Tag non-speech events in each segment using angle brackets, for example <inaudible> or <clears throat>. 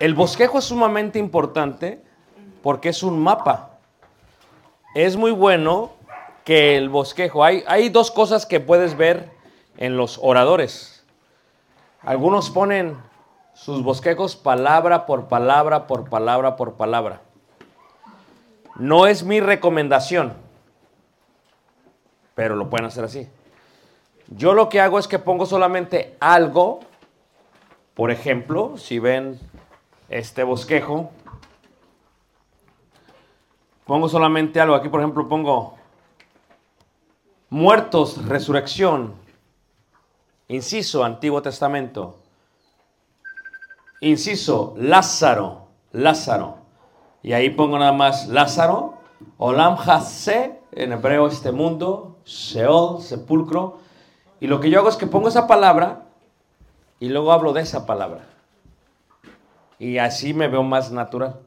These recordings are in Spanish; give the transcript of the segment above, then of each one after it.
El bosquejo es sumamente importante porque es un mapa. Es muy bueno que el bosquejo, hay, hay dos cosas que puedes ver en los oradores. Algunos ponen sus bosquejos palabra por palabra, por palabra, por palabra. No es mi recomendación, pero lo pueden hacer así. Yo lo que hago es que pongo solamente algo, por ejemplo, si ven este bosquejo, pongo solamente algo. Aquí, por ejemplo, pongo muertos, resurrección, inciso, Antiguo Testamento, inciso, Lázaro, Lázaro. Y ahí pongo nada más Lázaro, Olam Hase, en hebreo este mundo, Sheol, sepulcro. Y lo que yo hago es que pongo esa palabra y luego hablo de esa palabra. Y así me veo más natural.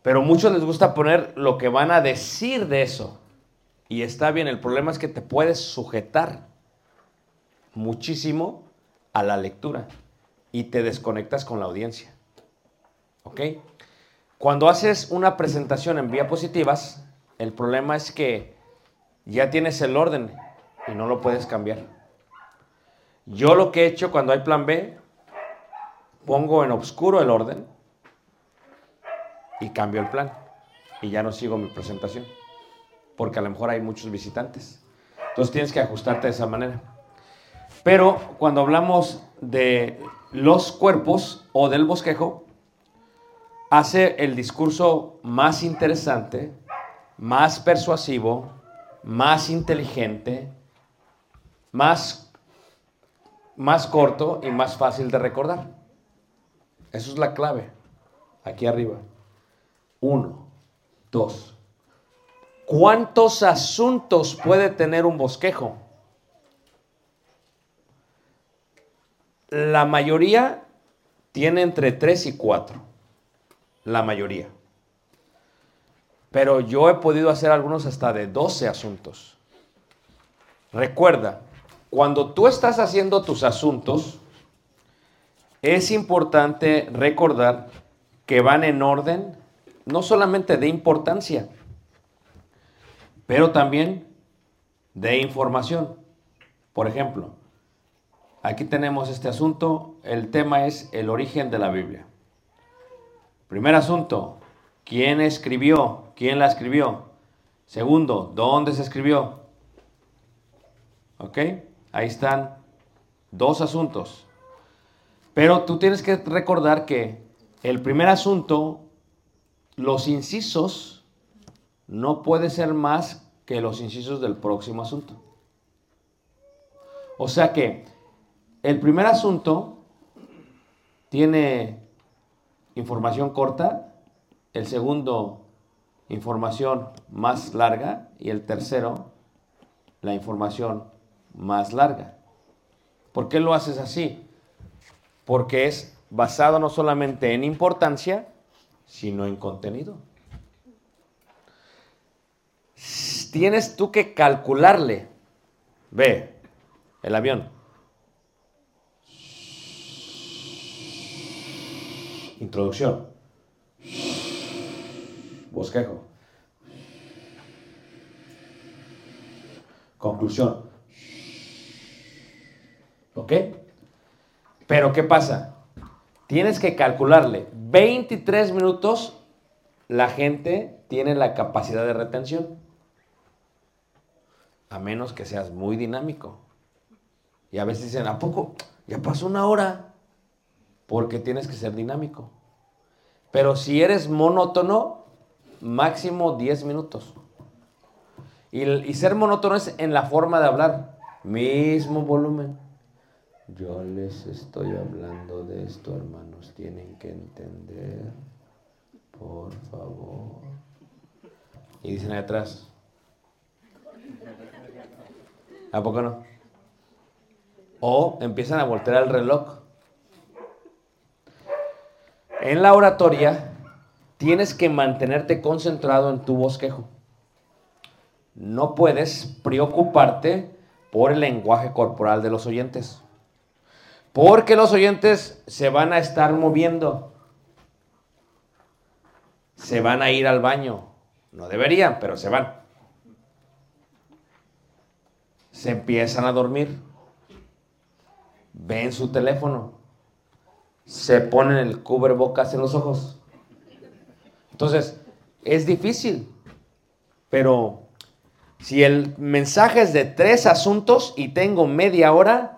Pero muchos les gusta poner lo que van a decir de eso. Y está bien, el problema es que te puedes sujetar muchísimo a la lectura y te desconectas con la audiencia. ¿Ok? Cuando haces una presentación en diapositivas, el problema es que ya tienes el orden y no lo puedes cambiar. Yo lo que he hecho cuando hay plan B, pongo en oscuro el orden y cambio el plan. Y ya no sigo mi presentación. Porque a lo mejor hay muchos visitantes. Entonces tienes que ajustarte de esa manera. Pero cuando hablamos de los cuerpos o del bosquejo, hace el discurso más interesante, más persuasivo, más inteligente, más más corto y más fácil de recordar. Eso es la clave. Aquí arriba. Uno, dos. ¿Cuántos asuntos puede tener un bosquejo? La mayoría tiene entre tres y cuatro. La mayoría. Pero yo he podido hacer algunos hasta de 12 asuntos. Recuerda, cuando tú estás haciendo tus asuntos, es importante recordar que van en orden, no solamente de importancia, pero también de información. Por ejemplo, aquí tenemos este asunto, el tema es el origen de la Biblia. Primer asunto, ¿quién escribió? ¿Quién la escribió? Segundo, ¿dónde se escribió? ¿Ok? Ahí están dos asuntos. Pero tú tienes que recordar que el primer asunto, los incisos, no puede ser más que los incisos del próximo asunto. O sea que el primer asunto tiene información corta, el segundo información más larga y el tercero la información más larga. ¿Por qué lo haces así? Porque es basado no solamente en importancia, sino en contenido. Tienes tú que calcularle. Ve, el avión. Introducción. Bosquejo. Conclusión. ¿Ok? Pero ¿qué pasa? Tienes que calcularle 23 minutos, la gente tiene la capacidad de retención. A menos que seas muy dinámico. Y a veces dicen, ¿a poco? Ya pasó una hora. Porque tienes que ser dinámico. Pero si eres monótono, máximo 10 minutos. Y, ser monótono es en la forma de hablar. Mismo volumen. Yo les estoy hablando de esto, hermanos. Tienen que entender. Por favor. Y dicen ahí atrás. ¿A poco no? O empiezan a voltear el reloj. En la oratoria tienes que mantenerte concentrado en tu bosquejo. No puedes preocuparte por el lenguaje corporal de los oyentes. Porque los oyentes se van a estar moviendo. Se van a ir al baño. No deberían, pero se van. Se empiezan a dormir. Ven su teléfono. Se ponen el cubrebocas en los ojos. Entonces, es difícil. Pero si el mensaje es de tres asuntos y tengo media hora,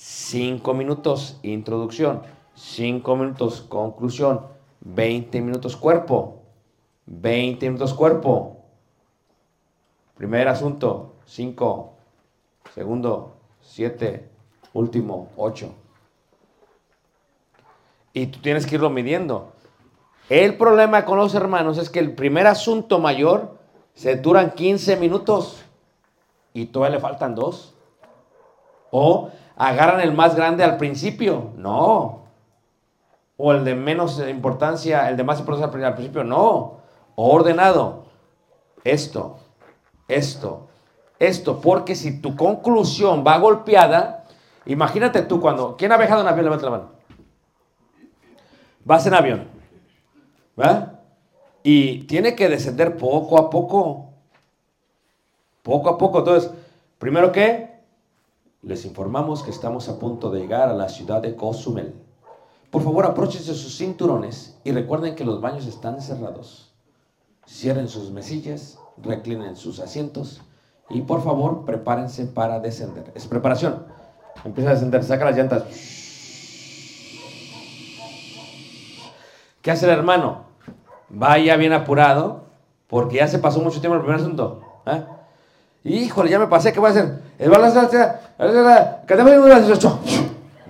Cinco minutos introducción, cinco minutos conclusión, 20 minutos cuerpo, 20 minutos cuerpo. Primer asunto, 5. Segundo, 7. Último, 8. Y tú tienes que irlo midiendo. El problema con los hermanos es que el primer asunto mayor se duran 15 minutos y todavía le faltan dos. O agarran el más grande al principio. No. O el de menos importancia, el de más importancia al principio. No. Ordenado. Esto, esto, esto. Porque si tu conclusión va golpeada, imagínate tú cuando. ¿Quién ha viajado en avión? Levanta la mano. Vas en avión. ¿Va? Y tiene que descender poco a poco. Poco a poco. Entonces, primero que les informamos que estamos a punto de llegar a la ciudad de Cozumel. Por favor, apróchense sus cinturones y recuerden que los baños están cerrados. Cierren sus mesillas, reclinen sus asientos y por favor prepárense para descender. Es preparación. Empieza a descender, saca las llantas. ¿Qué hace el hermano? Vaya bien apurado porque ya se pasó mucho tiempo el primer asunto. ¿eh? Híjole, ya me pasé, ¿qué voy a hacer? El a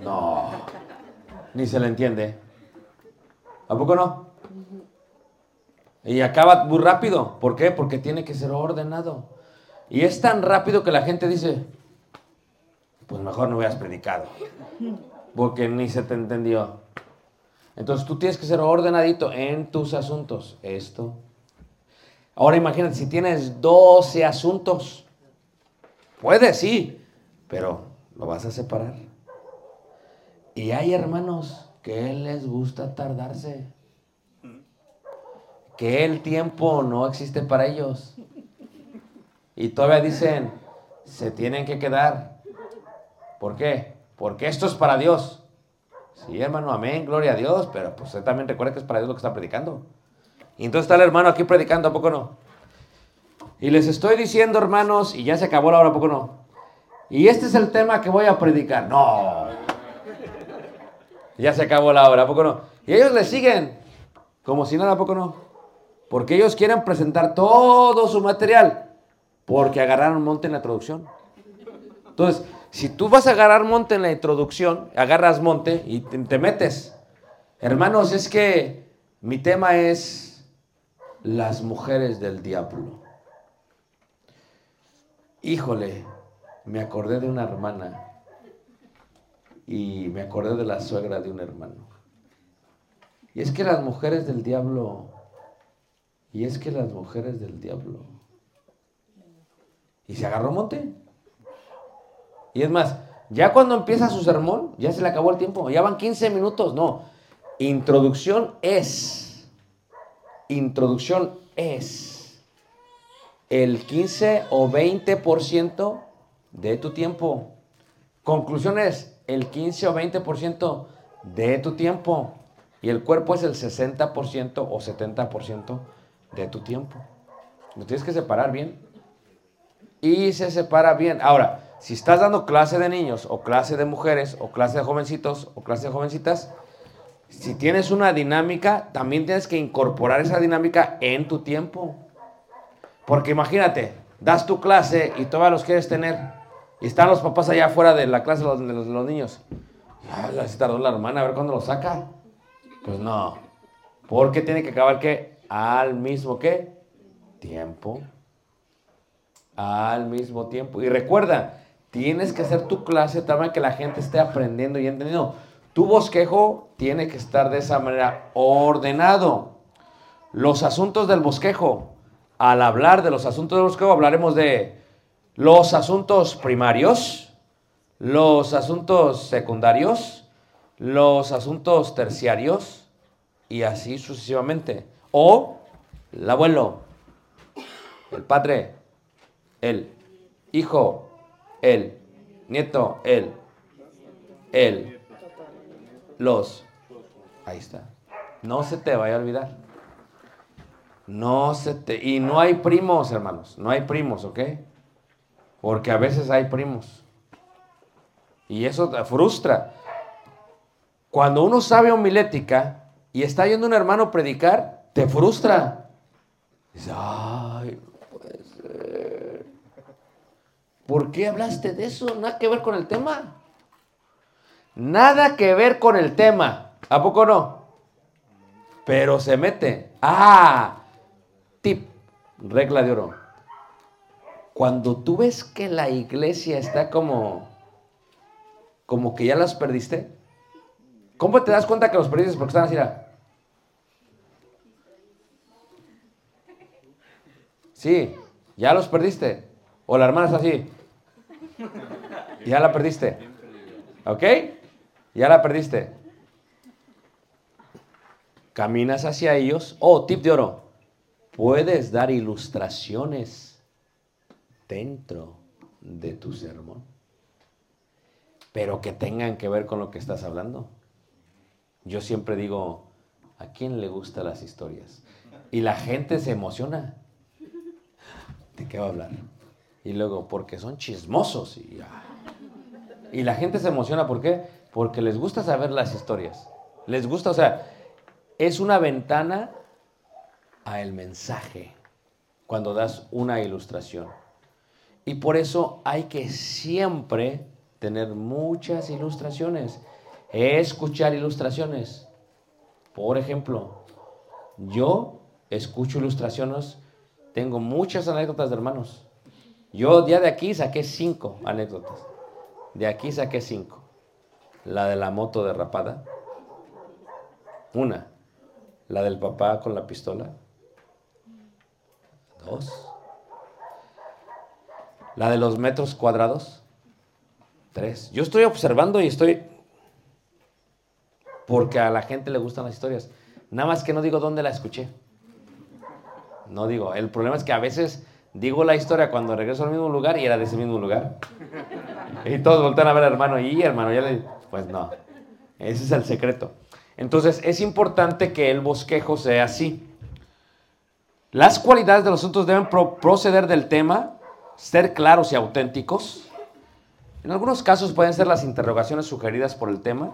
No, ni se le entiende. ¿A poco no? Y acaba muy rápido. ¿Por qué? Porque tiene que ser ordenado. Y es tan rápido que la gente dice, pues mejor no hubieras predicado. Porque ni se te entendió. Entonces tú tienes que ser ordenadito en tus asuntos. Esto. Ahora imagínate, si tienes 12 asuntos, puedes, sí, pero lo vas a separar. Y hay hermanos que les gusta tardarse. Que el tiempo no existe para ellos. Y todavía dicen, se tienen que quedar. ¿Por qué? Porque esto es para Dios. Sí, hermano, amén, gloria a Dios, pero pues usted también recuerda que es para Dios lo que está predicando. Y entonces está el hermano aquí predicando, ¿a poco no? Y les estoy diciendo, hermanos, y ya se acabó la hora, ¿a poco no? Y este es el tema que voy a predicar. No. Ya se acabó la hora, ¿a poco no? Y ellos le siguen, como si nada, ¿a poco no? Porque ellos quieren presentar todo su material, porque agarraron monte en la introducción. Entonces, si tú vas a agarrar monte en la introducción, agarras monte y te metes. Hermanos, es que mi tema es las mujeres del diablo. Híjole, me acordé de una hermana y me acordé de la suegra de un hermano. Y es que las mujeres del diablo, y es que las mujeres del diablo. Y se agarró monte. Y es más, ya cuando empieza su sermón, ya se le acabó el tiempo, ya van 15 minutos, no. Introducción es, introducción es el 15 o 20% de tu tiempo. Conclusión es el 15 o 20% de tu tiempo. Y el cuerpo es el 60% o 70% de tu tiempo. Lo tienes que separar bien. Y se separa bien. Ahora, si estás dando clase de niños o clase de mujeres o clase de jovencitos o clase de jovencitas, si tienes una dinámica, también tienes que incorporar esa dinámica en tu tiempo. Porque imagínate, das tu clase y todos los quieres tener. Y están los papás allá afuera de la clase de los, niños. Ya, se tardó la hermana a ver cuándo lo saca. Pues no. Porque tiene que acabar que al mismo qué? Tiempo al mismo tiempo. Y recuerda, tienes que hacer tu clase tal manera que la gente esté aprendiendo y entendiendo. Tu bosquejo tiene que estar de esa manera ordenado. Los asuntos del bosquejo. Al hablar de los asuntos del bosquejo, hablaremos de los asuntos primarios, los asuntos secundarios, los asuntos terciarios y así sucesivamente. O el abuelo, el padre, el hijo, el nieto, el, el, los. Ahí está. No se te vaya a olvidar. No se te... Y no hay primos, hermanos. No hay primos, ¿ok? Porque a veces hay primos. Y eso te frustra. Cuando uno sabe homilética y está yendo un hermano predicar, te frustra. Dice, ay, no puede ser. ¿Por qué hablaste de eso? Nada que ver con el tema. Nada que ver con el tema. ¿A poco no? Pero se mete. Ah, regla de oro. Cuando tú ves que la iglesia está como, como que ya las perdiste, ¿cómo te das cuenta que los perdiste? Porque están así. Sí, ya los perdiste. O la hermana está así. Ya la perdiste. ¿Ok? Ya la perdiste. Caminas hacia ellos. Oh, tip de oro. Puedes dar ilustraciones dentro de tu sermón. Pero que tengan que ver con lo que estás hablando. Yo siempre digo, ¿a quién le gustan las historias? Y la gente se emociona. ¿De qué va a hablar? Y luego, porque son chismosos. Y, y la gente se emociona, ¿por qué? Porque les gusta saber las historias. Les gusta, o sea, es una ventana el mensaje cuando das una ilustración. Y por eso hay que siempre tener muchas ilustraciones, escuchar ilustraciones. Por ejemplo, yo escucho ilustraciones, tengo muchas anécdotas de hermanos. Yo ya de aquí saqué cinco anécdotas. De aquí saqué cinco. La de la moto derrapada. Una. La del papá con la pistola. Dos. La de los metros cuadrados. Tres. Yo estoy observando y estoy... Porque a la gente le gustan las historias. Nada más que no digo dónde la escuché. No digo. El problema es que a veces digo la historia cuando regreso al mismo lugar y era de ese mismo lugar. Y todos voltean a ver al hermano. Y hermano, ya le... Pues no. Ese es el secreto. Entonces es importante que el bosquejo sea así. Las cualidades de los asuntos deben pro proceder del tema, ser claros y auténticos. En algunos casos pueden ser las interrogaciones sugeridas por el tema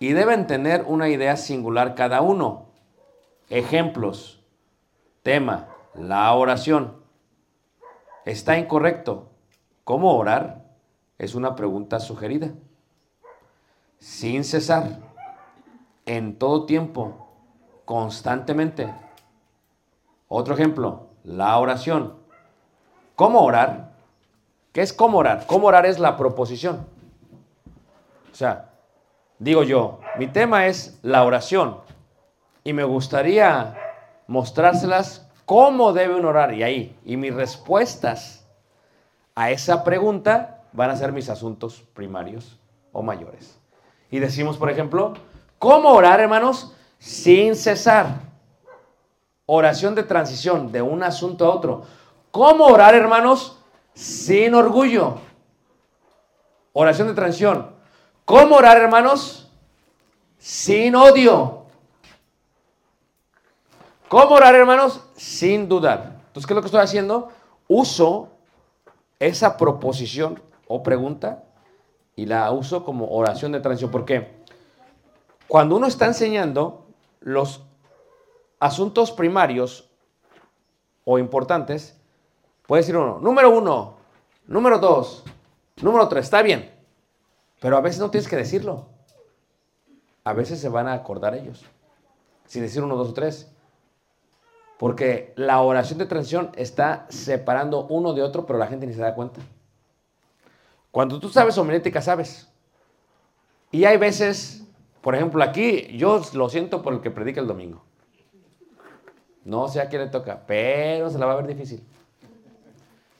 y deben tener una idea singular cada uno. Ejemplos. Tema, la oración. Está incorrecto. ¿Cómo orar? Es una pregunta sugerida. Sin cesar, en todo tiempo, constantemente. Otro ejemplo, la oración. ¿Cómo orar? ¿Qué es cómo orar? Cómo orar es la proposición. O sea, digo yo, mi tema es la oración y me gustaría mostrárselas cómo deben orar y ahí. Y mis respuestas a esa pregunta van a ser mis asuntos primarios o mayores. Y decimos, por ejemplo, ¿cómo orar, hermanos? Sin cesar. Oración de transición de un asunto a otro. ¿Cómo orar, hermanos? Sin orgullo. Oración de transición. ¿Cómo orar, hermanos? Sin odio. ¿Cómo orar, hermanos? Sin dudar. Entonces, ¿qué es lo que estoy haciendo? Uso esa proposición o pregunta y la uso como oración de transición. ¿Por qué? Cuando uno está enseñando los asuntos primarios o importantes, puede decir uno, número uno, número dos, número tres, está bien, pero a veces no tienes que decirlo. A veces se van a acordar ellos, sin decir uno, dos o tres. Porque la oración de transición está separando uno de otro, pero la gente ni se da cuenta. Cuando tú sabes homilética, sabes. Y hay veces, por ejemplo, aquí yo lo siento por el que predica el domingo. No sé a quién le toca, pero se la va a ver difícil.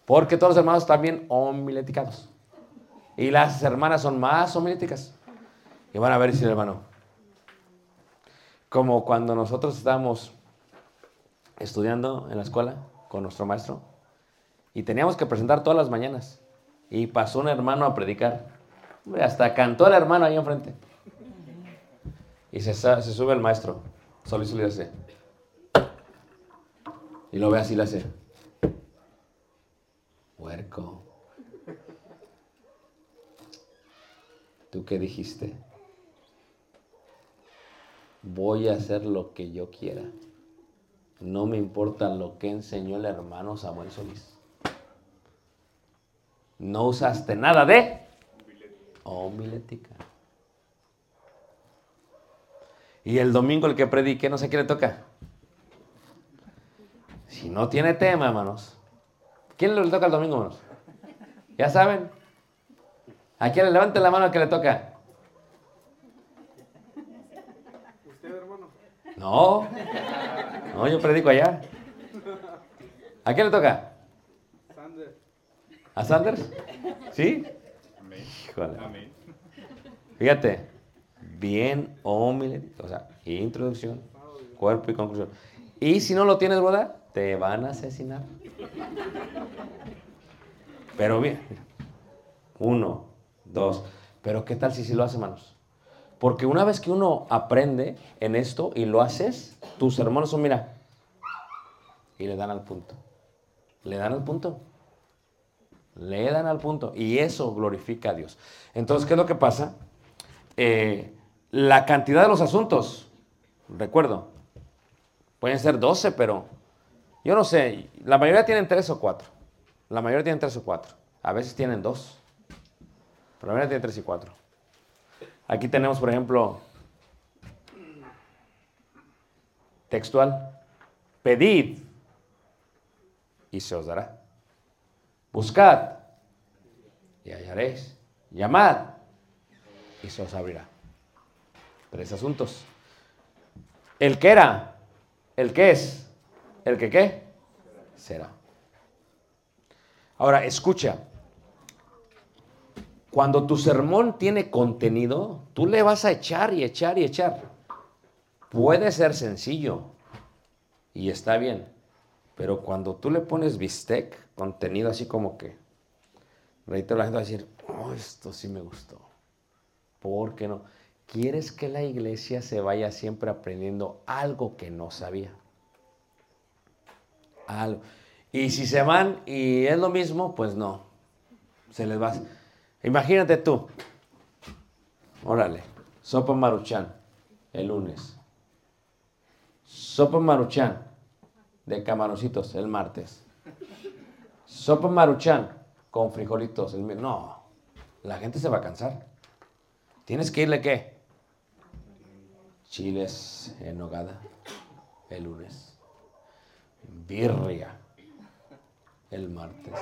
Porque todos los hermanos están bien homileticados. Y las hermanas son más homiléticas. Y van a ver si el hermano. Como cuando nosotros estábamos estudiando en la escuela con nuestro maestro y teníamos que presentar todas las mañanas. Y pasó un hermano a predicar. Hombre, hasta cantó el hermano ahí enfrente. Y se, sube el maestro. Solo y y hace. Y lo ve así, le hace. Huerco. ¿Tú qué dijiste? Voy a hacer lo que yo quiera. No me importa lo que enseñó el hermano Samuel Solís. No usaste nada de homilética. Y el domingo el que predique, no sé qué le toca. Si no tiene tema, hermanos. ¿Quién le toca el domingo, hermanos? ¿Ya saben? ¿A quién le levante la mano que le toca? No. No, yo predico allá. ¿A quién le toca? ¿A Sanders? ¿Sí? Híjole. Fíjate, bien homilético, o sea, introducción, cuerpo y conclusión. Y si no lo tienes, ¿verdad? Te van a asesinar. Pero bien, uno, dos. Pero ¿qué tal si sí lo hace, hermanos? Porque una vez que uno aprende en esto y lo haces, tus hermanos son, mira, y le dan al punto. Le dan al punto. Le dan al punto. Y eso glorifica a Dios. Entonces, ¿qué es lo que pasa? Eh, la cantidad de los asuntos, recuerdo, pueden ser 12, pero yo no sé, la mayoría tienen 3 o 4. La mayoría tienen tres o cuatro. A veces tienen dos. Pero la mayoría tienen tres y cuatro. Aquí tenemos, por ejemplo, textual. Pedid y se os dará. Buscad y hallaréis. Llamad y se os abrirá. Tres asuntos. El que era, el que es, el que qué, será. Ahora, escucha. Cuando tu sermón tiene contenido, tú le vas a echar y echar y echar. Puede ser sencillo y está bien, pero cuando tú le pones bistec, contenido así como que, la gente va a decir, oh, esto sí me gustó. ¿Por qué no? ¿Quieres que la iglesia se vaya siempre aprendiendo algo que no sabía? Y si se van y es lo mismo, pues no. Se les va. Imagínate tú. Órale. Sopa maruchan el lunes. Sopa maruchan de camaroncitos el martes. Sopa maruchan con frijolitos el mi- No, la gente se va a cansar. Tienes que irle qué? Chiles en nogada el lunes. Birria el martes.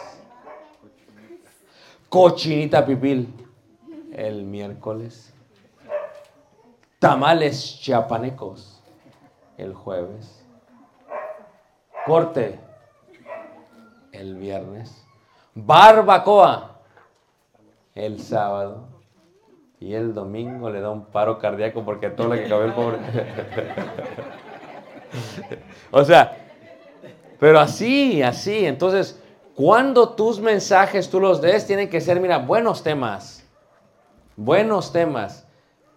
Cochinita pipil el miércoles. Tamales chiapanecos el jueves. Corte el viernes. Barbacoa el sábado. Y el domingo le da un paro cardíaco porque todo lo que acabó el pobre. <laughs> o sea, pero así, así. Entonces, cuando tus mensajes tú los des, tienen que ser, mira, buenos temas. Buenos temas.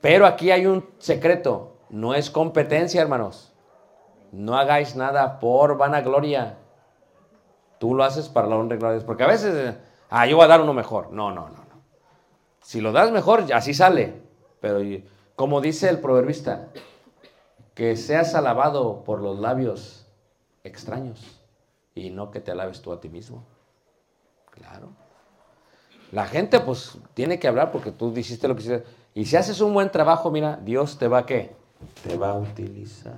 Pero aquí hay un secreto. No es competencia, hermanos. No hagáis nada por vanagloria. Tú lo haces para la honra y gloria Dios. Porque a veces, eh, ah, yo voy a dar uno mejor. No, no, no. no. Si lo das mejor, así sale. Pero como dice el proverbista, que seas alabado por los labios extraños y no que te alabes tú a ti mismo. Claro. La gente pues tiene que hablar porque tú hiciste lo que hiciste. Y si haces un buen trabajo, mira, Dios te va a qué? Te va a utilizar.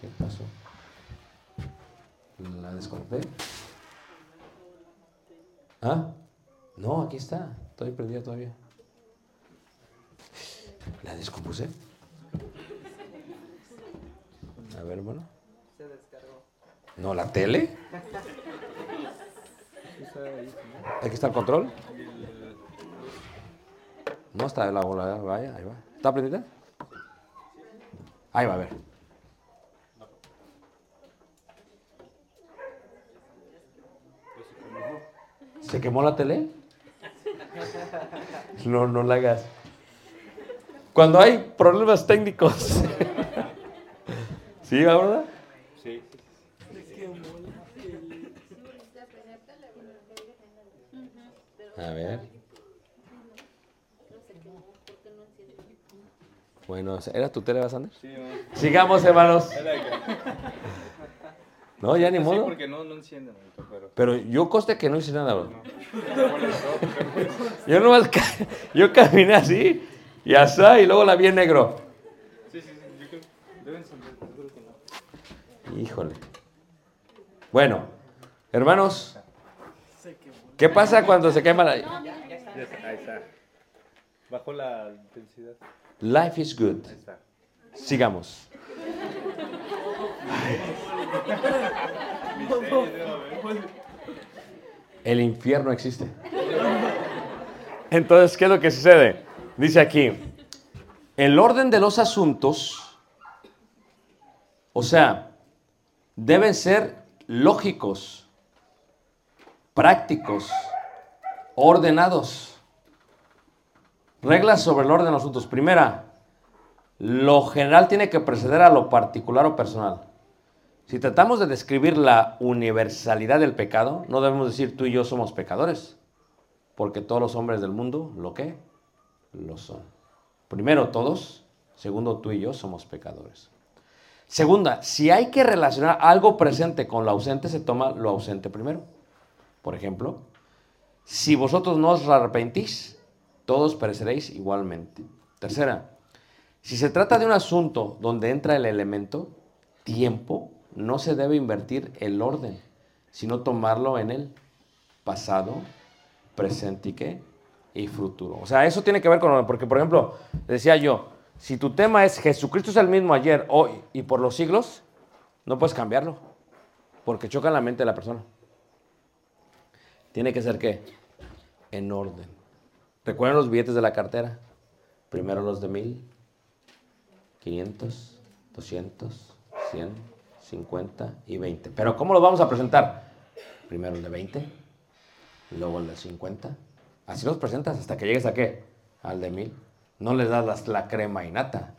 ¿Qué pasó? ¿La desconecté? ¿Ah? No, aquí está. Estoy prendida todavía. ¿La descompuse? A ver, bueno. No, la tele. Aquí está el control. No está la bola, vaya, ahí va. ¿Está prendida? Ahí va, a ver. ¿Se quemó la tele? No, no la hagas. Cuando hay problemas técnicos. <laughs> ¿Sí, verdad? Sí. A ver. Bueno, ¿era tu tele, Sander? Sí, no. Sigamos, hermanos. No, ya ni Sí, modo. porque no, no enciende, manito, pero... Pero yo coste que no hice nada, bro. Yo nomás yo caminé así y asá y luego la vi en negro. Sí, sí, sí, yo creo. Híjole. Bueno, hermanos, ¿qué pasa cuando se quema la... Ya está, ahí está. Bajó la intensidad. Life is good. Ahí está. Sigamos. El infierno existe. Entonces, ¿qué es lo que sucede? Dice aquí, el orden de los asuntos, o sea, deben ser lógicos, prácticos, ordenados. Reglas sobre el orden de los asuntos. Primera, lo general tiene que preceder a lo particular o personal. Si tratamos de describir la universalidad del pecado, no debemos decir tú y yo somos pecadores, porque todos los hombres del mundo, ¿lo qué? Lo son. Primero todos, segundo tú y yo somos pecadores. Segunda, si hay que relacionar algo presente con lo ausente, se toma lo ausente primero. Por ejemplo, si vosotros no os arrepentís, todos pereceréis igualmente. Tercera, si se trata de un asunto donde entra el elemento tiempo, no se debe invertir el orden, sino tomarlo en el pasado, presente y futuro. O sea, eso tiene que ver con, porque por ejemplo, decía yo, si tu tema es Jesucristo es el mismo ayer, hoy y por los siglos, no puedes cambiarlo, porque choca en la mente de la persona. Tiene que ser qué? En orden. Recuerden los billetes de la cartera. Primero los de mil, 500, 200, 100, 50 y 20. Pero ¿cómo los vamos a presentar? Primero el de 20, luego el de 50. Así los presentas hasta que llegues a qué? Al de 1000. No les das la crema y nata.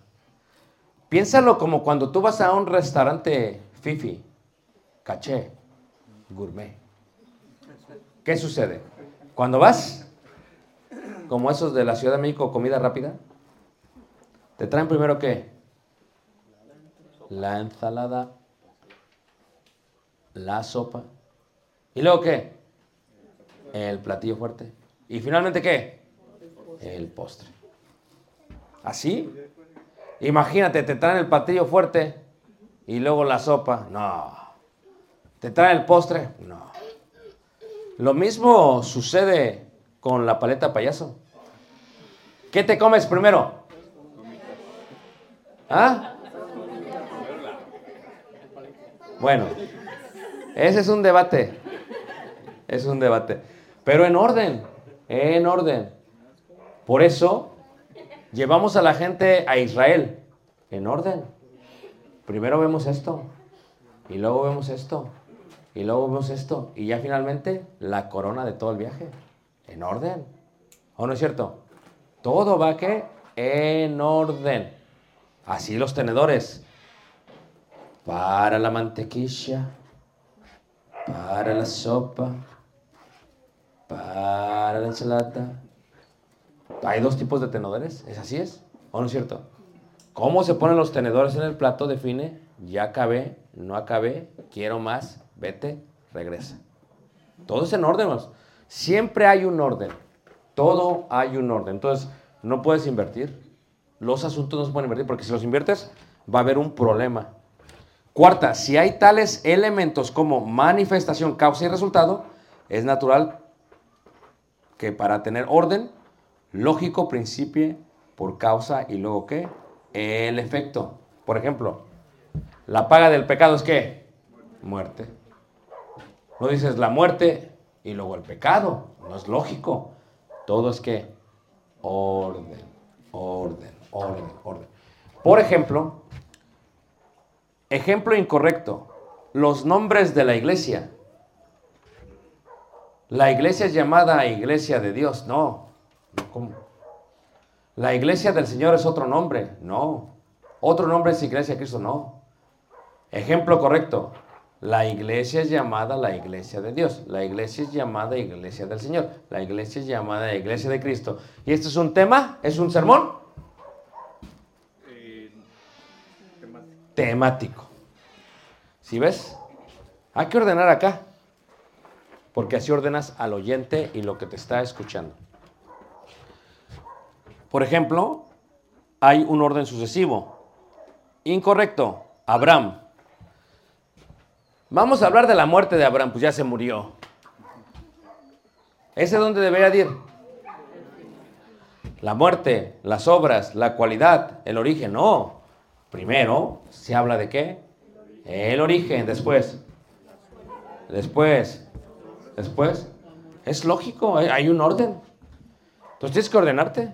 Piénsalo como cuando tú vas a un restaurante fifi, caché, gourmet. ¿Qué sucede? Cuando vas, como esos de la Ciudad de México, comida rápida, te traen primero qué? La ensalada, la sopa. ¿Y luego qué? El platillo fuerte. ¿Y finalmente qué? El postre. ¿Así? Imagínate, te traen el platillo fuerte y luego la sopa. No. ¿Te traen el postre? No. Lo mismo sucede con la paleta payaso. ¿Qué te comes primero? ¿Ah? Bueno, ese es un debate. Es un debate. Pero en orden, en orden. Por eso llevamos a la gente a Israel. En orden. Primero vemos esto. Y luego vemos esto. Y luego vemos esto. Y ya finalmente la corona de todo el viaje. En orden. ¿O no es cierto? Todo va que en orden. Así los tenedores. Para la mantequilla. Para la sopa. Para la ensalada. Hay dos tipos de tenedores. ¿Es así es? ¿O no es cierto? Cómo se ponen los tenedores en el plato define, ya acabé, no acabé, quiero más, vete, regresa. Todo es en orden. Siempre hay un orden. Todo hay un orden. Entonces, no puedes invertir. Los asuntos no se pueden invertir porque si los inviertes va a haber un problema. Cuarta, si hay tales elementos como manifestación, causa y resultado, es natural que para tener orden, lógico principie por causa y luego qué? El efecto. Por ejemplo, la paga del pecado es qué? Muerte. No dices la muerte y luego el pecado. No es lógico. Todo es que orden, orden, orden, orden. Por ejemplo, ejemplo incorrecto. Los nombres de la iglesia. La iglesia es llamada iglesia de Dios. No. ¿Cómo? La iglesia del Señor es otro nombre. No. Otro nombre es iglesia de Cristo. No. Ejemplo correcto. La iglesia es llamada la iglesia de Dios. La iglesia es llamada iglesia del Señor. La iglesia es llamada iglesia de Cristo. ¿Y esto es un tema? ¿Es un sermón? Temático. Temático. ¿Sí ves? Hay que ordenar acá. Porque así ordenas al oyente y lo que te está escuchando. Por ejemplo, hay un orden sucesivo. Incorrecto. Abraham. Vamos a hablar de la muerte de Abraham, pues ya se murió. ¿Ese dónde debería de ir? La muerte, las obras, la cualidad, el origen. No. Primero se habla de qué? El origen, después. Después. Después. Es lógico, hay- hay un orden. Entonces tienes que ordenarte.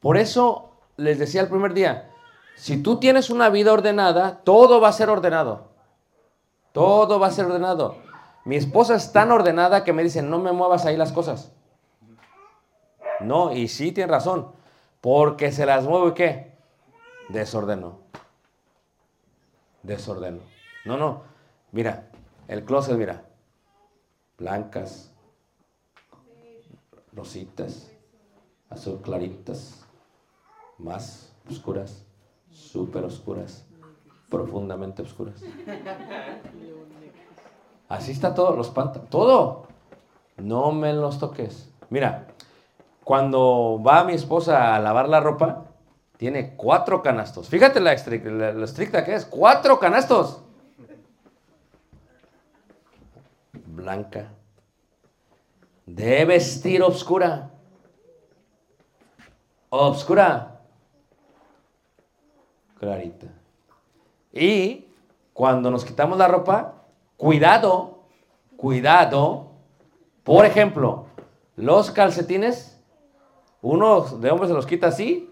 Por eso les decía el primer día, si tú tienes una vida ordenada, todo va a ser ordenado. Todo va a ser ordenado. Mi esposa es tan ordenada que me dice, no me muevas ahí las cosas. No, y sí tiene razón. Porque se las muevo y qué? Desordeno. Desordeno. No, no. Mira, el closet, mira. Blancas, rositas, azul claritas, más oscuras, súper oscuras, profundamente oscuras. <laughs> Así está todo, los pantalones, todo. No me los toques. Mira, cuando va mi esposa a lavar la ropa, tiene cuatro canastos. Fíjate la, estricta que es, cuatro canastos. Blanca. De vestir obscura. Obscura. Clarita. Y cuando nos quitamos la ropa, cuidado, cuidado. Por ejemplo, los calcetines, uno de hombres se los quita así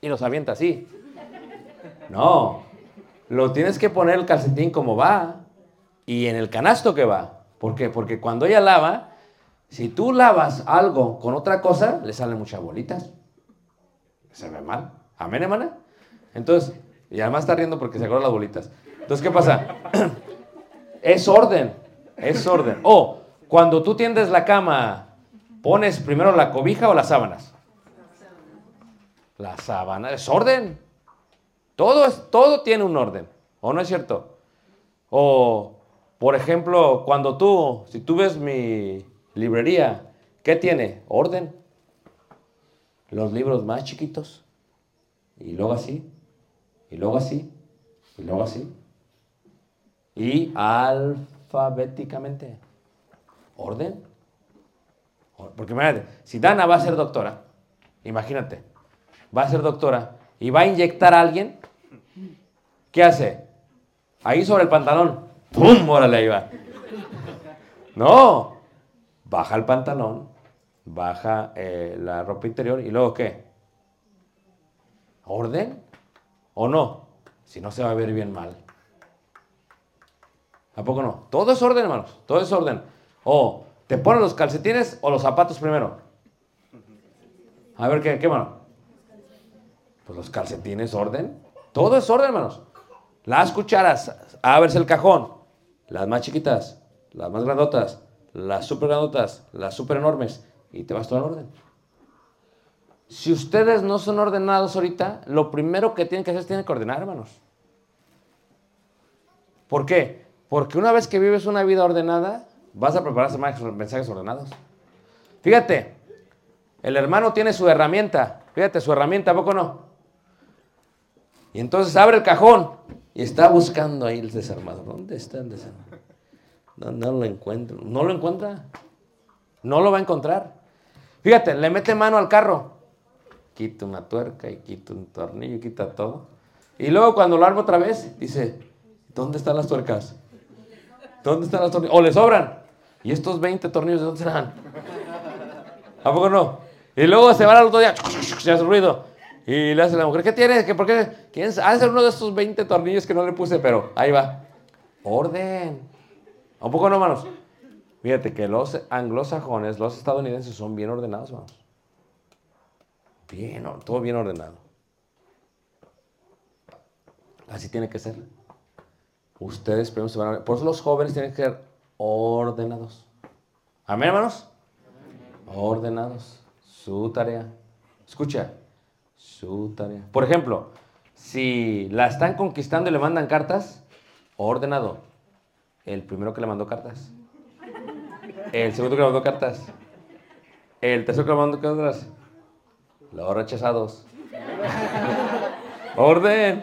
y los avienta así. No, lo tienes que poner el calcetín como va y en el canasto que va. ¿Por qué? Porque cuando ella lava, si tú lavas algo con otra cosa, le salen muchas bolitas. Se ve mal. Amén, hermana. Entonces, y además está riendo porque se acuerdan las bolitas. Entonces, ¿qué pasa? <clears throat> es orden. Es orden. O cuando tú tiendes la cama, ¿pones primero la cobija o las sábanas? La sábana. Es orden. Todo, es, todo tiene un orden. ¿O no es cierto? O, por ejemplo, cuando tú, si tú ves mi librería, ¿qué tiene? Orden. Los libros más chiquitos. Y luego así. Y luego así. Y luego así. Y alfabéticamente. Orden. Or- Porque imagínate, si Dana va a ser doctora, imagínate, va a ser doctora y va a inyectar a alguien, ¿qué hace? Ahí sobre el pantalón, ¡pum! Órale, ahí va. No, baja el pantalón, baja eh, la ropa interior y luego ¿qué? ¿Orden? ¿O no? Si no se va a ver bien mal. ¿A poco no? Todo es orden, hermanos. Todo es orden. O te pones los calcetines o los zapatos primero. A ver, ¿qué, qué mano? Pues los calcetines, orden. Todo es orden, hermanos. Las cucharas, ábrese el cajón. Las más chiquitas, las más grandotas, las super grandotas, las super enormes. Y te vas todo en orden. Si ustedes no son ordenados ahorita, lo primero que tienen que hacer es tienen que ordenar, hermanos. ¿Por qué? Porque una vez que vives una vida ordenada, vas a preparar más mensajes ordenados. Fíjate, el hermano tiene su herramienta. Fíjate, su herramienta, ¿a poco no? Y entonces abre el cajón y está buscando ahí el desarmador. ¿Dónde está el desarmador? No, no lo encuentro. No lo encuentra. No lo va a encontrar. Fíjate, le mete mano al carro. Quita una tuerca y quita un tornillo quita todo. Y luego cuando lo arma otra vez, dice, ¿dónde están las tuercas? ¿Dónde están las tornillos? O le sobran. ¿Y estos 20 tornillos de dónde serán? ¿A poco no? Y luego se va al otro día, se hace ruido. Y le hace a la mujer, ¿qué tienes? ¿Qué, ¿Por qué? ¿Quién es? Ha de ser uno de estos 20 tornillos que no le puse, pero ahí va. Orden. ¿A poco no, hermanos? Fíjate que los anglosajones, los estadounidenses son bien ordenados, hermanos. Bien, todo bien ordenado. Así tiene que ser. Ustedes primero se van a... Por eso los jóvenes tienen que ser ordenados. Amén, hermanos. Ordenados. Su tarea. Escucha. Su tarea. Por ejemplo, si la están conquistando y le mandan cartas, ordenado. El primero que le mandó cartas. El segundo que le mandó cartas. El tercero que le mandó cartas. Los rechazados. Orden.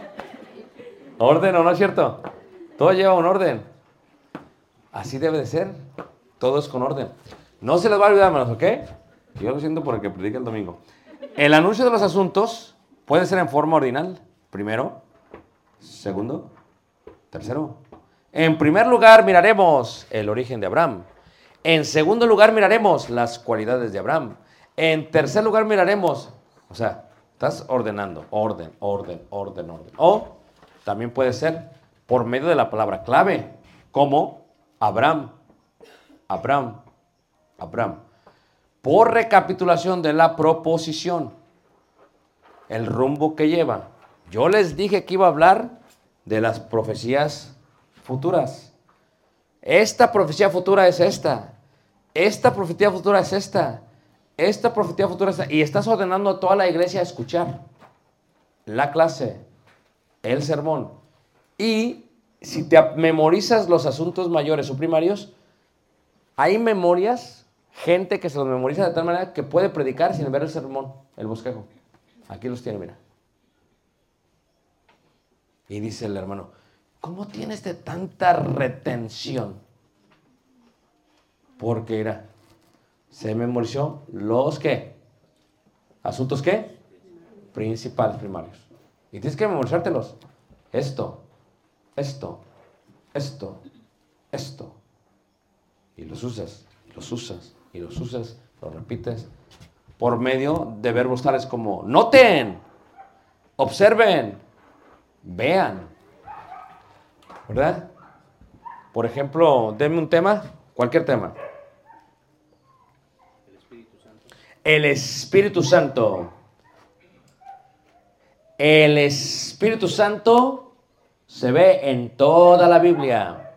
Orden, ¿o no es cierto? Todo lleva un orden. Así debe de ser. Todo es con orden. No se les va a olvidar, hermanos, ¿ok? Yo lo siento por el que predica el domingo. El anuncio de los asuntos puede ser en forma ordinal. Primero, segundo, tercero. En primer lugar, miraremos el origen de Abraham. En segundo lugar, miraremos las cualidades de Abraham. En tercer lugar, miraremos, o sea, estás ordenando, orden, orden, orden, orden. O también puede ser por medio de la palabra clave, como Abraham, Abraham, Abraham. Por recapitulación de la proposición, el rumbo que lleva. Yo les dije que iba a hablar de las profecías futuras. Esta profecía futura es esta. Esta profecía futura es esta. Esta profecía futura es esta. Y estás ordenando a toda la iglesia a escuchar la clase, el sermón. Y si te memorizas los asuntos mayores o primarios, hay memorias, gente que se los memoriza de tal manera que puede predicar sin ver el sermón, el bosquejo. Aquí los tiene, mira. Y dice el hermano, ¿cómo tienes de tanta retención? Porque era, se memorizó los qué? ¿Asuntos qué? Principales, primarios. Y tienes que memorizártelos. Esto, esto, esto, esto. Y los usas, los usas, y los usas, los repites. Por medio de verbos tales como noten, observen, vean. ¿Verdad? Por ejemplo, denme un tema, cualquier tema. El Espíritu Santo. El Espíritu Santo se ve en toda la Biblia.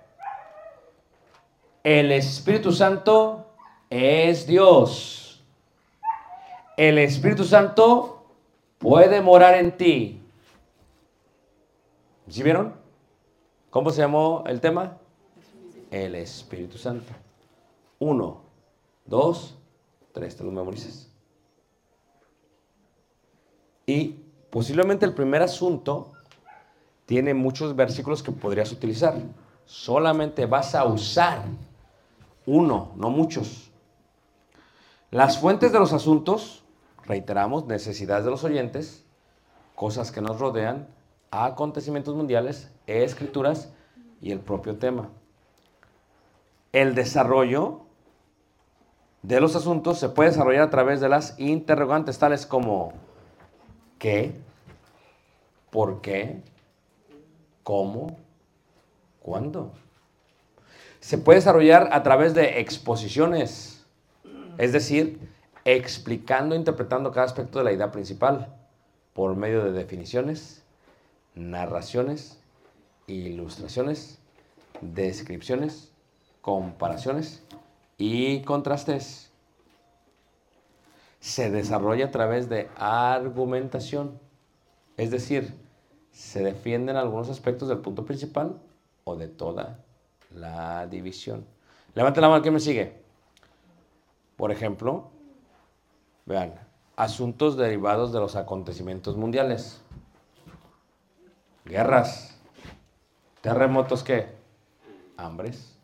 El Espíritu Santo es Dios. El Espíritu Santo puede morar en ti. ¿Sí vieron? ¿Cómo se llamó el tema? El Espíritu Santo. Uno, dos, te lo memorizas. Y posiblemente el primer asunto tiene muchos versículos que podrías utilizar. Solamente vas a usar uno, no muchos. Las fuentes de los asuntos, reiteramos, necesidades de los oyentes, cosas que nos rodean, acontecimientos mundiales, escrituras y el propio tema. El desarrollo de los asuntos se puede desarrollar a través de las interrogantes tales como ¿qué? ¿Por qué? ¿Cómo? ¿Cuándo? Se puede desarrollar a través de exposiciones, es decir, explicando, interpretando cada aspecto de la idea principal por medio de definiciones, narraciones, ilustraciones, descripciones, comparaciones y contrastes. Se desarrolla a través de argumentación, es decir, se defienden algunos aspectos del punto principal o de toda la división. Levante la mano, ¿quién me sigue? Por ejemplo, vean, asuntos derivados de los acontecimientos mundiales. Guerras. Terremotos, ¿qué? Hambres.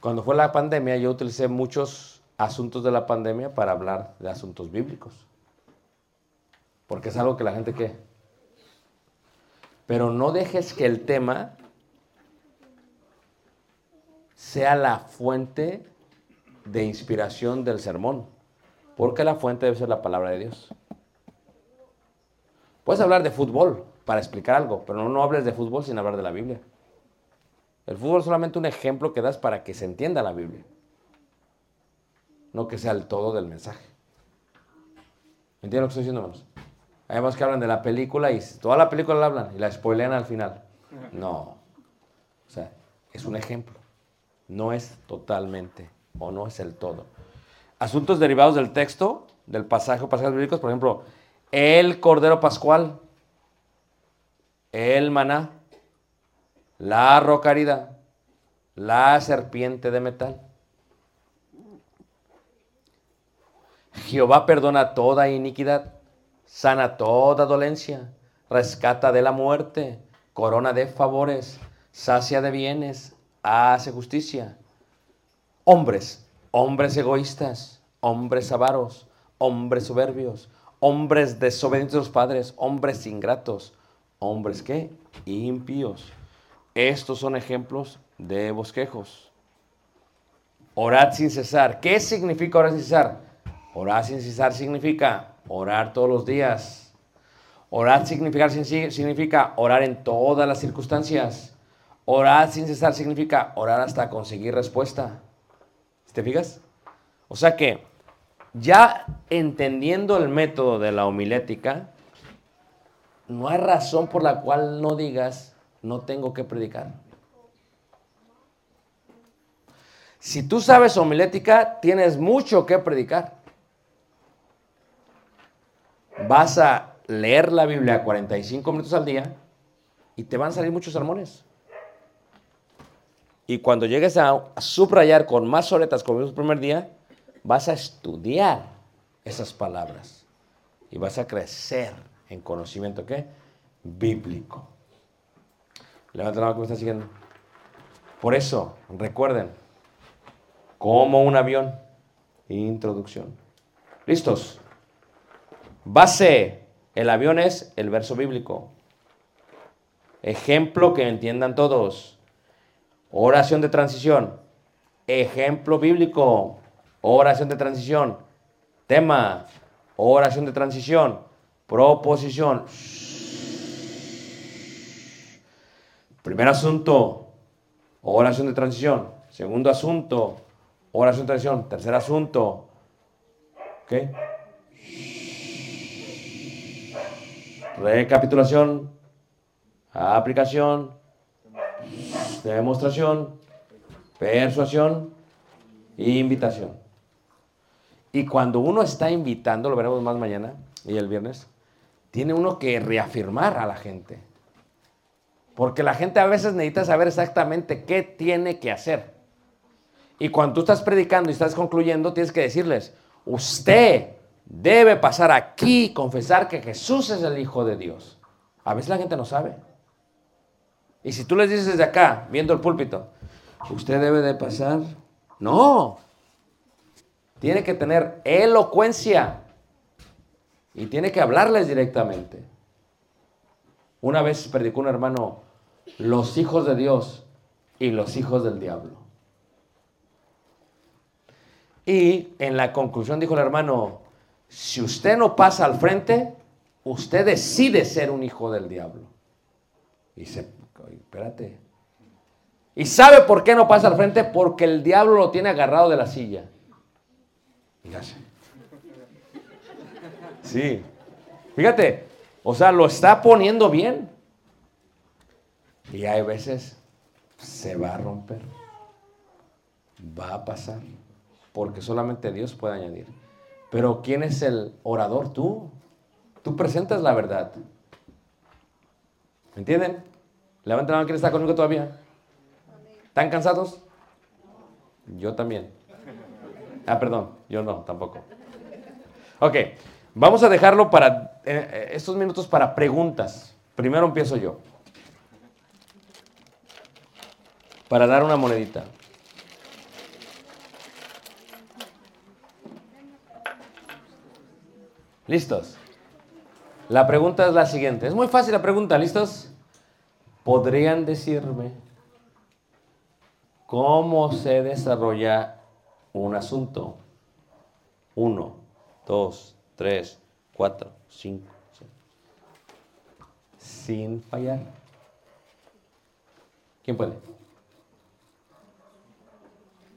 Cuando fue la pandemia, yo utilicé muchos asuntos de la pandemia para hablar de asuntos bíblicos. Porque es algo que la gente que... Pero no dejes que el tema sea la fuente de inspiración del sermón. Porque la fuente debe ser la palabra de Dios. Puedes hablar de fútbol para explicar algo, pero no, no hables de fútbol sin hablar de la Biblia. El fútbol es solamente un ejemplo que das para que se entienda la Biblia. No que sea el todo del mensaje. ¿Entienden lo que estoy diciendo, hermanos? Hay más que hablan de la película y toda la película la hablan y la spoilean al final. No. O sea, es un ejemplo. No es totalmente o no es el todo. Asuntos derivados del texto, del pasaje o pasajes bíblicos, por ejemplo, el cordero pascual, el maná, la rocarida, la serpiente de metal. Jehová perdona toda iniquidad, sana toda dolencia, rescata de la muerte, corona de favores, sacia de bienes, hace justicia. Hombres, hombres egoístas, hombres avaros, hombres soberbios, hombres desobedientes a los padres, hombres ingratos, hombres qué? Impíos. Estos son ejemplos de bosquejos. Orad sin cesar. ¿Qué significa orar sin cesar? Orar sin cesar significa orar todos los días. Orar significa, significa orar en todas las circunstancias. Orar sin cesar significa orar hasta conseguir respuesta. ¿Te fijas? O sea que ya entendiendo el método de la homilética, no hay razón por la cual no digas, no tengo que predicar. Si tú sabes homilética, tienes mucho que predicar. Vas a leer la Biblia 45 minutos al día y te van a salir muchos sermones. Y cuando llegues a, subrayar con más horetas como el primer día, vas a estudiar esas palabras y vas a crecer en conocimiento ¿qué? bíblico. Levanta la mano que me está siguiendo. Por eso, recuerden, como un avión, introducción. ¿Listos? Base, el avión es el verso bíblico. Ejemplo que entiendan todos. Oración de transición. Ejemplo bíblico. Oración de transición. Tema. Oración de transición. Proposición. Primer asunto. Oración de transición. Segundo asunto. Oración de transición. Tercer asunto. ¿Qué? Recapitulación. Aplicación. Demostración. Persuasión. Invitación. Y cuando uno está invitando, lo veremos más mañana y el viernes, tiene uno que reafirmar a la gente. Porque la gente a veces necesita saber exactamente qué tiene que hacer. Y cuando tú estás predicando y estás concluyendo, tienes que decirles, usted debe pasar aquí confesar que Jesús es el Hijo de Dios. A veces la gente no sabe. Y si tú les dices desde acá, viendo el púlpito, usted debe de pasar, no. Tiene que tener elocuencia y tiene que hablarles directamente. Una vez predicó un hermano, los hijos de Dios y los hijos del diablo. Y en la conclusión dijo el hermano, si usted no pasa al frente, usted decide ser un hijo del diablo. Y "Oye, espérate. ¿Y sabe por qué no pasa al frente? Porque el diablo lo tiene agarrado de la silla. Fíjate. Sí. Fíjate, o sea, lo está poniendo bien. Y hay veces se va a romper. Va a pasar. Porque solamente Dios puede añadir. Pero ¿quién es el orador? Tú. Tú presentas la verdad. ¿Me entienden? Levanten la mano, ¿quién está conmigo todavía? ¿Están cansados? Yo también. Ah, perdón, yo no, tampoco. Ok, vamos a dejarlo para estos minutos para preguntas. Primero empiezo yo. Para dar una monedita. ¿Listos? La pregunta es la siguiente. Es muy fácil la pregunta, ¿listos? ¿Podrían decirme cómo se desarrolla un asunto? Uno, dos, tres, cuatro, cinco. Sin fallar. ¿Quién puede?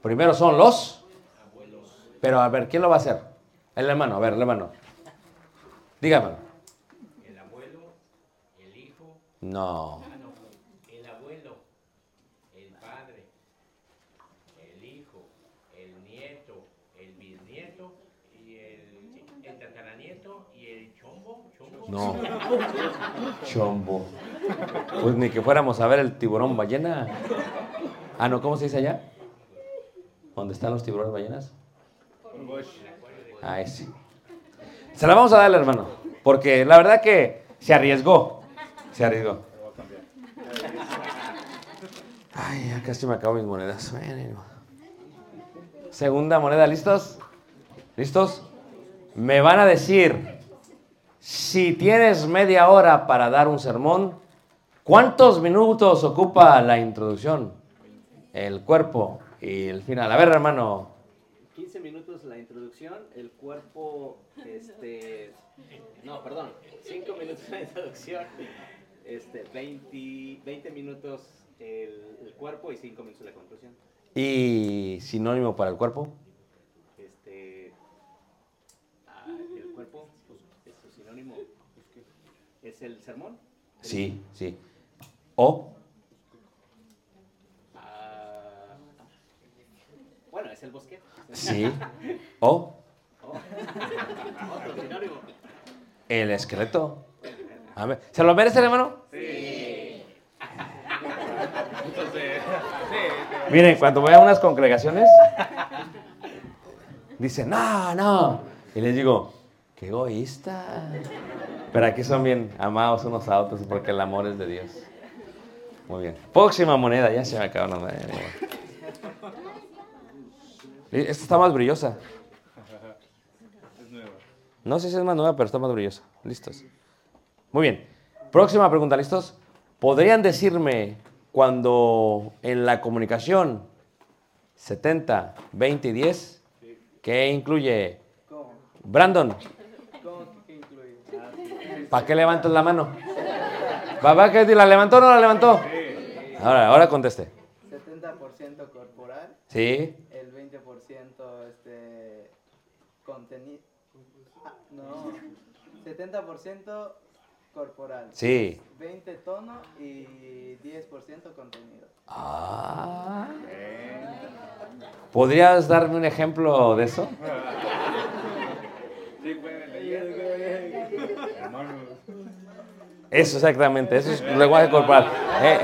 Primero son los Pero a ver, ¿quién lo va a hacer? El hermano, a ver, el hermano. Dígame. El abuelo, el hijo, No. ah, no, el abuelo, el padre, el hijo, el nieto, el bisnieto y el, el tataranieto y el chombo, chombo. No. Chombo. Pues ni que fuéramos a ver el tiburón ballena. Ah, no, ¿cómo se dice allá? ¿Dónde están los tiburones ballenas? Ah, ese. Se la vamos a dar hermano. Porque la verdad que se arriesgó. Se arriesgó. Ay, ya casi me acabo mis monedas. Segunda moneda, ¿listos? ¿Listos? Me van a decir, si tienes media hora para dar un sermón, ¿cuántos minutos ocupa la introducción? El cuerpo y el final. A ver, hermano. 15 minutos la introducción, el cuerpo, este, no, perdón, 5 minutos la introducción, este, 20, 20 minutos el, el cuerpo y 5 minutos la conclusión. ¿Y sinónimo para el cuerpo? Este, ah, el cuerpo, pues, es su sinónimo, pues, ¿qué? Es el sermón. Sí, sí. ¿O? Ah, bueno, es el bosque. Sí. <laughs> ¿O? Otro sinónimo. El esqueleto. Amén. ¿Se lo merece, hermano? Entonces, sí, <laughs> Miren, cuando voy a unas congregaciones, dicen, no, no. Y les digo, qué egoísta. Pero aquí son bien amados unos a otros porque el amor es de Dios. Muy bien. Próxima moneda, ya se me acabó la moneda. Esta está más brillosa. es nueva. No sé si es más nueva, pero está más brillosa. Listos. Muy bien. Próxima pregunta, ¿listos? ¿Podrían decirme cuando en la comunicación 70, 20 y 10, ¿qué incluye? Brandon, ¿Cómo que qué incluye? ¿Para qué levantas la mano? ¿Papá qué la levantó o no la levantó? Ahora, ahora conteste. 70% corporal, ¿Sí? el 20% este contenido. Ah, no. 70% corporal. Sí. 20 tono y 10% contenido. Ah. ¿Podrías darme un ejemplo de eso? Sí, pueden leer. Hermanos. Eso exactamente, eso es lenguaje corporal. Eh,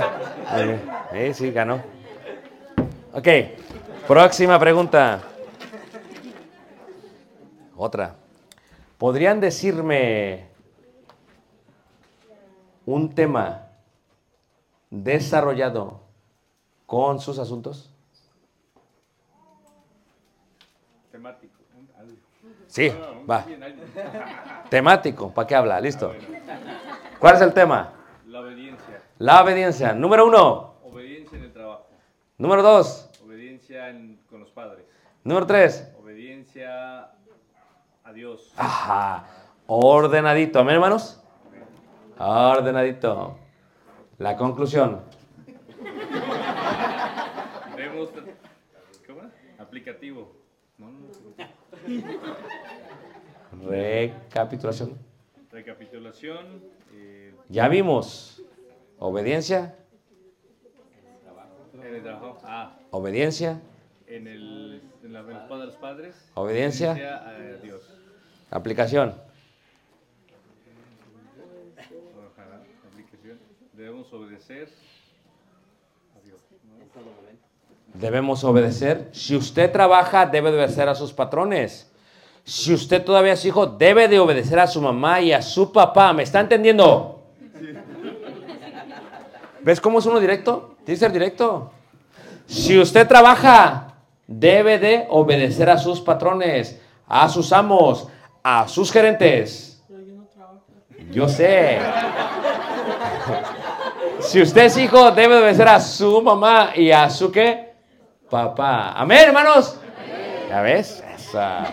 eh, eh, sí, ganó. Ok, próxima pregunta. Otra. ¿Podrían decirme un tema desarrollado con sus asuntos? Temático. Sí, no, va. Temático, ¿para qué habla? Listo. ¿Cuál es el tema? La obediencia. La obediencia. Número uno. Obediencia en el trabajo. Número dos. Obediencia en- con los padres. Número tres. Obediencia a Dios. Ajá. Ordenadito. ¿Amén, hermanos? Ordenadito. La conclusión. Debemos. ¿Cómo? Aplicativo. No, no, no. Recapitulación. Recapitulación. Eh, Ya vimos. Obediencia. en el trabajo. Ah, Obediencia. en el, en la, en los padres, los padres. Obediencia. a Dios. Aplicación. Debemos obedecer a Dios. Debemos obedecer. Si usted trabaja, debe obedecer a sus patrones. Si usted todavía es hijo, debe de obedecer a su mamá y a su papá. ¿Me está entendiendo? ¿Ves cómo es uno directo? Tiene que ser directo. Si usted trabaja, debe de obedecer a sus patrones, a sus amos, a sus gerentes. Yo sé. Si usted es hijo, debe obedecer a su mamá y a su qué? Papá. Amén, hermanos. ¿Ya ves? Esa.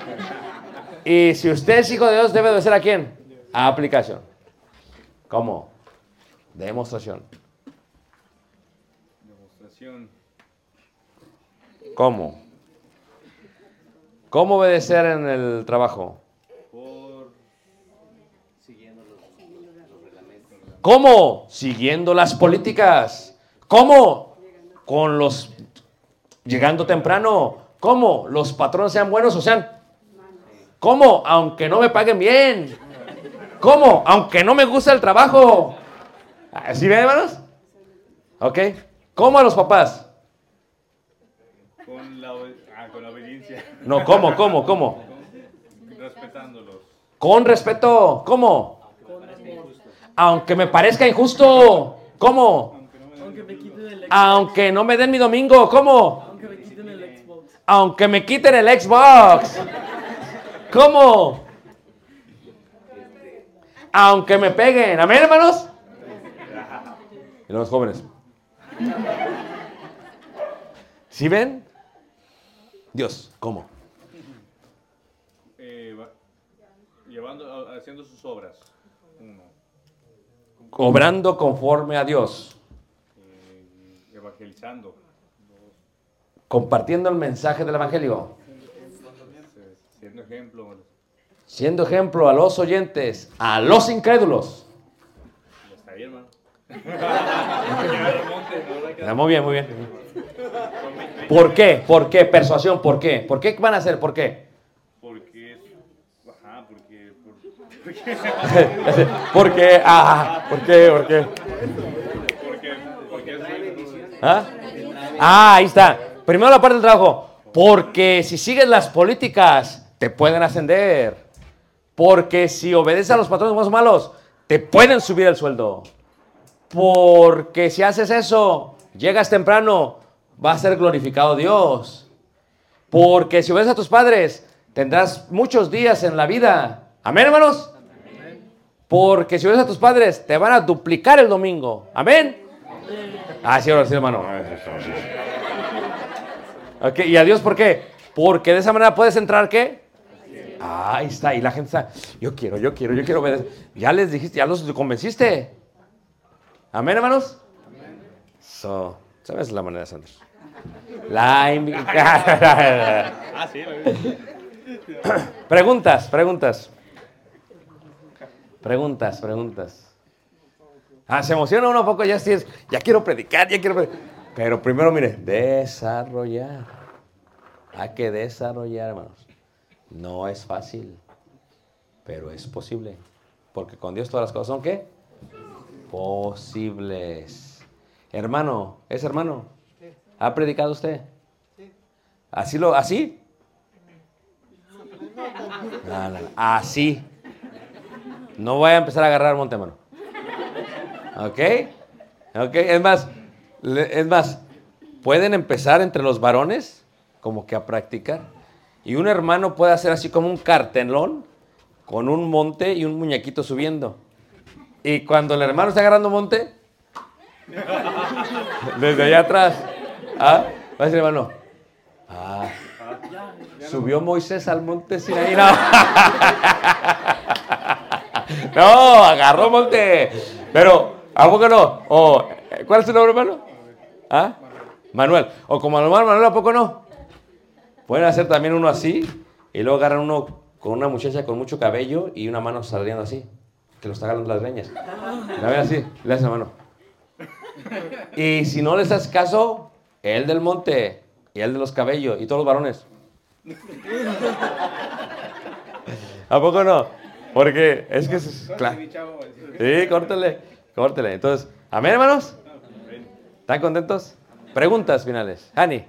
Y si usted es hijo de Dios, debe obedecer a quién? A aplicación. ¿Cómo? Demostración. Demostración. ¿Cómo? ¿Cómo obedecer en el trabajo? Por. Siguiendo los, los reglamentos. ¿Cómo? Siguiendo las políticas. ¿Cómo? Con los... Llegando temprano. ¿Cómo? Los patrones sean buenos o sean... ¿Cómo? Aunque no me paguen bien. ¿Cómo? Aunque no me guste el trabajo. ¿Sí ven, hermanos? ¿Ok? ¿Cómo a los papás? Con la, ah, con la obediencia. No, ¿cómo? ¿Cómo? ¿Cómo? Con- respetándolos. Con respeto. ¿Cómo? Aunque me parezca injusto. ¿Cómo? Aunque me quiten el Xbox. Aunque no me den mi domingo. ¿Cómo? Aunque me quiten el Xbox. Aunque me quiten el Xbox. ¿Cómo? Aunque me peguen. ¿Amén, hermanos? Y los jóvenes. ¿Sí ven? Dios, ¿cómo? Eh, va- llevando, haciendo sus obras. Uno. Obrando conforme a Dios. Eh, evangelizando. Compartiendo el mensaje del Evangelio. Siendo ejemplo. Siendo ejemplo a los oyentes, a los incrédulos. Está ahí, hermano. <laughs> Muy bien, muy bien. ¿Por qué? ¿Por qué? Persuasión, ¿por qué? ¿Por qué van a hacer? ¿Por qué? Porque. Ajá, porque. por- <laughs> Porque, ah, ¿por qué? ¿Por qué? Porque, porque ¿Ah? Ah, ahí está. Primero la parte del trabajo. Porque si sigues las políticas, te pueden ascender. Porque si obedeces a los patrones o malos, te pueden subir el sueldo. Porque si haces eso, llegas temprano, va a ser glorificado Dios. Porque si obedeces a tus padres, tendrás muchos días en la vida. Amén, hermanos. Porque si obedeces a tus padres, te van a duplicar el domingo. Amén. Ah, sí, ahora sí, hermano. Ok, ¿y a Dios por qué? Porque de esa manera puedes entrar, ¿qué? Ah, ahí está, y la gente está, yo quiero, yo quiero, yo quiero obedecer. Ya les dijiste, ya los convenciste. Amén, hermanos. So, ¿sabes la manera, Sandra? La <laughs> Ah, sí. <coughs> Preguntas, preguntas. Preguntas, preguntas. Ah, se emociona uno un poco, ya sí es, ya quiero predicar, ya quiero predicar. Pero primero, mire, desarrollar. Hay que desarrollar, hermanos. No es fácil, pero es posible. Porque con Dios todas las cosas son qué? Posibles. Hermano, ¿es hermano? ¿Ha predicado usted? ¿Así lo, así? No. Así. No voy a empezar a agarrar monte, hermano. ¿Ok? ¿Ok? Es más, es más, pueden empezar entre los varones como que a practicar. Y un hermano puede hacer así como un cartelón con un monte y un muñequito subiendo. Y cuando el hermano está agarrando monte, <laughs> desde allá atrás, ¿ah? va a hermano, ah, subió Moisés al monte Sinaí. No. <laughs> No, agarró monte. Pero, ¿a poco no? ¿Cuál es tu nombre, hermano? ¿Ah? Manuel. O como hermano Manuel, ¿a poco no? Pueden hacer también uno así y luego agarran uno con una muchacha con mucho cabello y una mano saliendo así, que lo está agarrando las greñas. La ven así, le hace la mano. Y si no les haces caso, el del monte y el de los cabellos y todos los varones. ¿A poco no? Porque es que es claro. Sí, córtale, córtale. Entonces, amén, hermanos. ¿Están contentos? Preguntas finales. Hani.